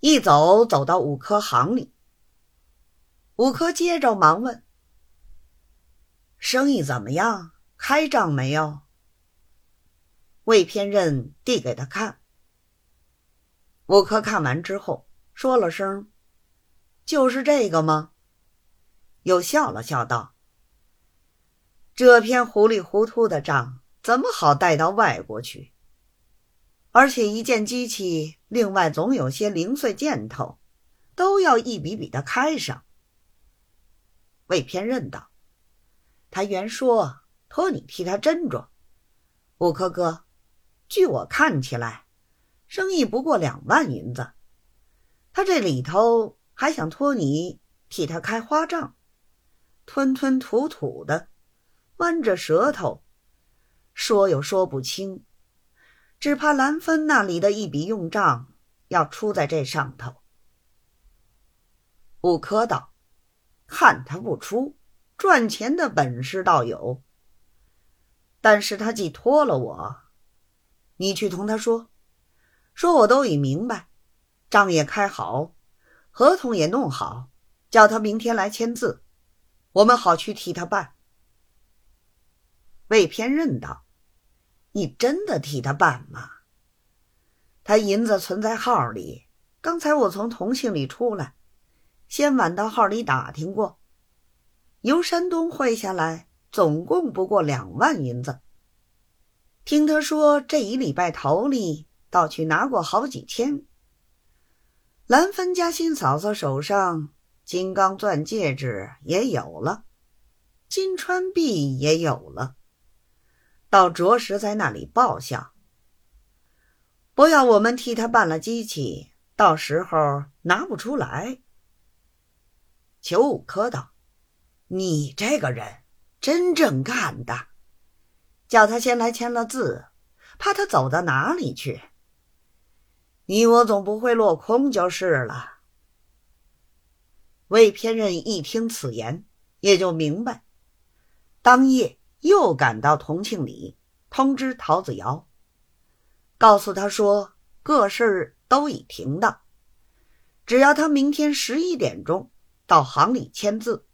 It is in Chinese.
一走走到五科行里。五科接着忙问：“生意怎么样？开账没有？”魏偏任递给他看。五科看完之后，说了声：“就是这个吗？”又笑了笑道：“这篇糊里糊涂的账，怎么好带到外国去？而且一件机器，另外总有些零碎件头，都要一笔笔的开上。”魏偏任道：“他原说托你替他斟酌，五科哥，据我看起来，生意不过两万银子。他这里头还想托你替他开花账，吞吞吐吐的，弯着舌头，说又说不清，只怕兰芬那里的一笔用账要出在这上头。”五科道。看他不出，赚钱的本事倒有。但是他既托了我，你去同他说，说我都已明白，账也开好，合同也弄好，叫他明天来签字，我们好去替他办。魏偏任道：“你真的替他办吗？他银子存在号里，刚才我从同庆里出来。”先晚到号里打听过，由山东汇下来总共不过两万银子。听他说这一礼拜头里倒去拿过好几千。兰芬家新嫂嫂手上金刚钻戒指也有了，金川币也有了，倒着实在那里报销。不要我们替他办了机器，到时候拿不出来。裘五科道：“你这个人真正干的，叫他先来签了字，怕他走到哪里去。你我总不会落空就是了。”魏偏任一听此言，也就明白，当夜又赶到同庆里，通知陶子尧，告诉他说各事都已停当，只要他明天十一点钟。到行里签字。